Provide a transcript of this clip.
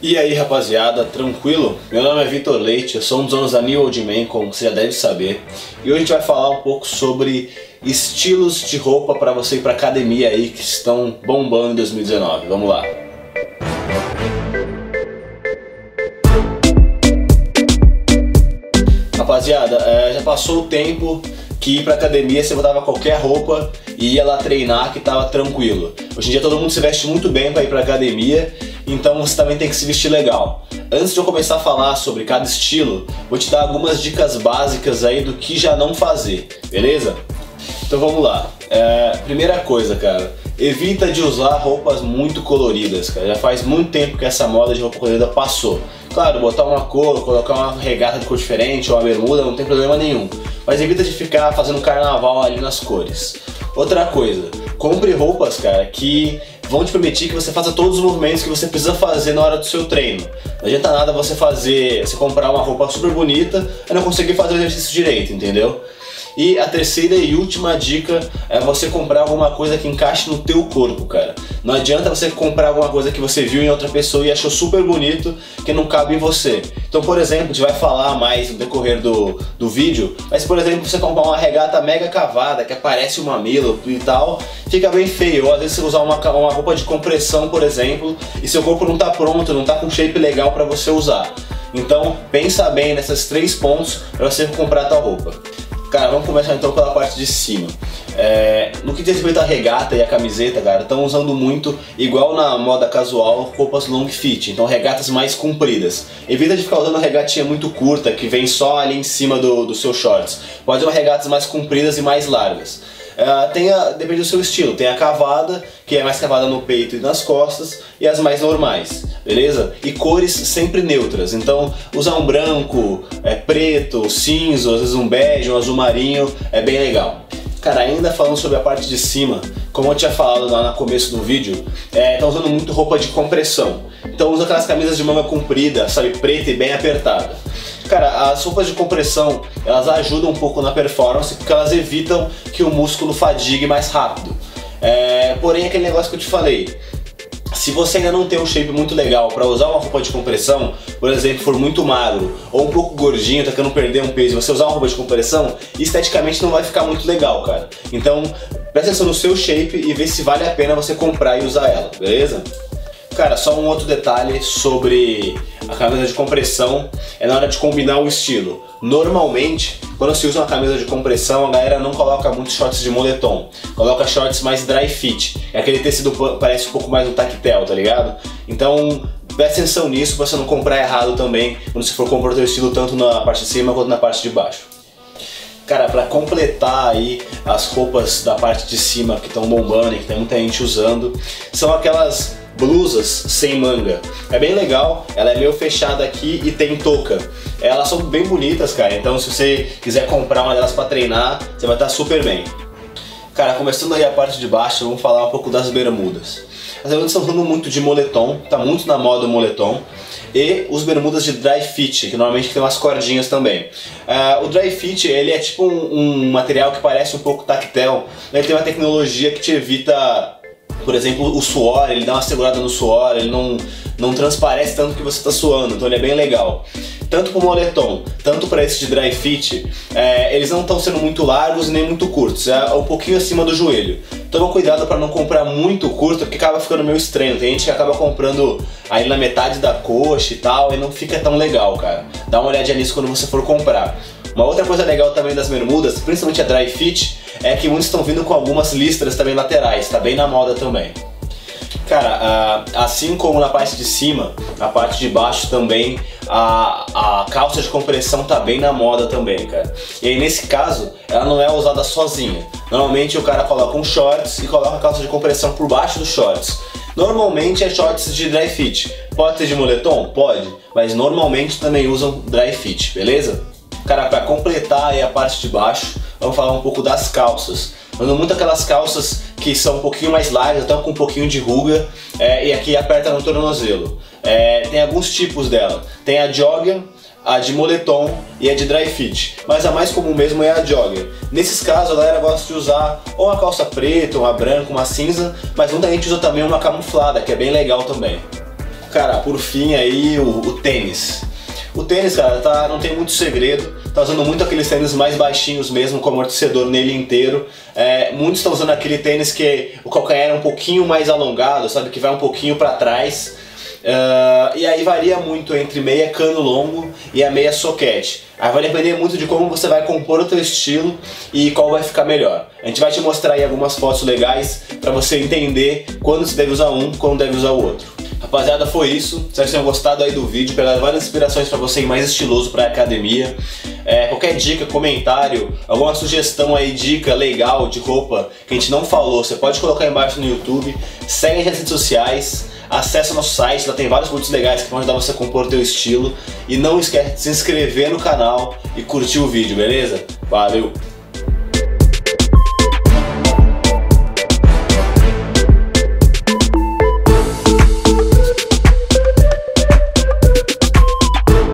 E aí rapaziada, tranquilo? Meu nome é Vitor Leite, eu sou um dos donos da New Old Man, como você já deve saber. E hoje a gente vai falar um pouco sobre estilos de roupa para você ir pra academia aí que estão bombando em 2019. Vamos lá. Rapaziada, é, já passou o tempo que ir pra academia você botava qualquer roupa e ia lá treinar que tava tranquilo. Hoje em dia todo mundo se veste muito bem para ir pra academia então você também tem que se vestir legal. Antes de eu começar a falar sobre cada estilo, vou te dar algumas dicas básicas aí do que já não fazer, beleza? Então vamos lá. É, primeira coisa, cara, evita de usar roupas muito coloridas, cara. Já faz muito tempo que essa moda de roupa colorida passou. Claro, botar uma cor, colocar uma regata de cor diferente ou uma bermuda não tem problema nenhum. Mas evita de ficar fazendo carnaval ali nas cores. Outra coisa, compre roupas, cara, que vão te permitir que você faça todos os movimentos que você precisa fazer na hora do seu treino. Não adianta nada você fazer, você comprar uma roupa super bonita e não conseguir fazer o exercício direito, entendeu? E a terceira e última dica é você comprar alguma coisa que encaixe no teu corpo, cara. Não adianta você comprar alguma coisa que você viu em outra pessoa e achou super bonito que não cabe em você. Então, por exemplo, a gente vai falar mais no decorrer do, do vídeo, mas por exemplo, você comprar uma regata mega cavada que aparece o mamilo e tal, fica bem feio. Ou às vezes você usar uma, uma roupa de compressão, por exemplo, e seu corpo não está pronto, não está com shape legal para você usar. Então, pensa bem nesses três pontos para você comprar a tua roupa. Cara, vamos começar então pela parte de cima. É, no que diz respeito à regata e à camiseta, cara, estão usando muito, igual na moda casual, roupas long fit, então regatas mais compridas. Evita de ficar usando regatinha muito curta, que vem só ali em cima do, do seu shorts. Pode usar regatas mais compridas e mais largas. Uh, tem a, depende do seu estilo. Tem a cavada, que é mais cavada no peito e nas costas, e as mais normais, beleza? E cores sempre neutras. Então, usar um branco, é, preto, cinza, às vezes um bege, um azul marinho, é bem legal. Cara, ainda falando sobre a parte de cima, como eu tinha falado lá no começo do vídeo, é, tá usando muito roupa de compressão. Então usa aquelas camisas de manga comprida, sabe, preta e bem apertada. Cara, as roupas de compressão, elas ajudam um pouco na performance porque elas evitam que o músculo fadigue mais rápido. É, porém, aquele negócio que eu te falei, se você ainda não tem um shape muito legal para usar uma roupa de compressão, por exemplo, for muito magro ou um pouco gordinho, tá querendo perder um peso, você usar uma roupa de compressão, esteticamente não vai ficar muito legal, cara. Então, presta atenção no seu shape e vê se vale a pena você comprar e usar ela, beleza? Cara, só um outro detalhe sobre a camisa de compressão é na hora de combinar o estilo. Normalmente, quando se usa uma camisa de compressão, a galera não coloca muitos shorts de moletom. Coloca shorts mais dry fit. É aquele tecido parece um pouco mais um tactel, tá ligado? Então, preste atenção nisso pra você não comprar errado também quando você for comprar o seu estilo tanto na parte de cima quanto na parte de baixo. Cara, para completar aí as roupas da parte de cima que estão bombando e que tem muita gente usando, são aquelas blusas sem manga. É bem legal, ela é meio fechada aqui e tem touca. Elas são bem bonitas, cara, então se você quiser comprar uma delas para treinar, você vai estar super bem. Cara, começando aí a parte de baixo, vamos falar um pouco das bermudas. As bermudas estão falando muito de moletom, tá muito na moda o moletom. E os bermudas de dry fit, que normalmente tem umas cordinhas também. Uh, o dry fit, ele é tipo um, um material que parece um pouco tactel. Ele tem uma tecnologia que te evita por exemplo, o suor, ele dá uma segurada no suor, ele não, não transparece tanto que você está suando, então ele é bem legal. Tanto para o moletom, tanto para esse de dry fit, é, eles não estão sendo muito largos nem muito curtos, é um pouquinho acima do joelho. Toma cuidado para não comprar muito curto, porque acaba ficando meio estranho. Tem gente que acaba comprando aí na metade da coxa e tal, e não fica tão legal, cara. Dá uma olhadinha nisso quando você for comprar. Uma outra coisa legal também das bermudas, principalmente a dry fit, é que muitos estão vindo com algumas listras também laterais, tá bem na moda também. Cara, assim como na parte de cima, na parte de baixo também, a, a calça de compressão tá bem na moda também, cara. E aí nesse caso, ela não é usada sozinha. Normalmente o cara coloca um shorts e coloca a calça de compressão por baixo dos shorts. Normalmente é shorts de dry fit. Pode ter de moletom? Pode, mas normalmente também usam dry fit, beleza? Cara, para completar aí a parte de baixo, vamos falar um pouco das calças. Ando muito aquelas calças que são um pouquinho mais largas, estão com um pouquinho de ruga é, e aqui aperta no tornozelo. É, tem alguns tipos dela. Tem a jogger, a de moletom e a de dry fit. Mas a mais comum mesmo é a jogger. Nesses casos a galera gosta de usar ou uma calça preta, uma branca, uma cinza, mas muita gente usa também uma camuflada, que é bem legal também. Cara, por fim aí o, o tênis. O tênis, cara, tá, não tem muito segredo. Tá usando muito aqueles tênis mais baixinhos mesmo, com amortecedor nele inteiro. É, muitos estão usando aquele tênis que o calcanhar é um pouquinho mais alongado, sabe? Que vai um pouquinho para trás. Uh, e aí varia muito entre meia cano longo e a meia soquete. Aí vai depender muito de como você vai compor o teu estilo e qual vai ficar melhor. A gente vai te mostrar aí algumas fotos legais para você entender quando você deve usar um, quando deve usar o outro. Rapaziada, foi isso. Espero que tenham gostado aí do vídeo, pegar várias inspirações para você ir mais estiloso para academia. É, qualquer dica, comentário, alguma sugestão aí, dica legal de roupa que a gente não falou, você pode colocar embaixo no YouTube. Segue nas redes sociais. Acesse nosso site, lá tem vários produtos legais que vão ajudar você a compor o teu estilo. E não esquece de se inscrever no canal e curtir o vídeo, beleza? Valeu!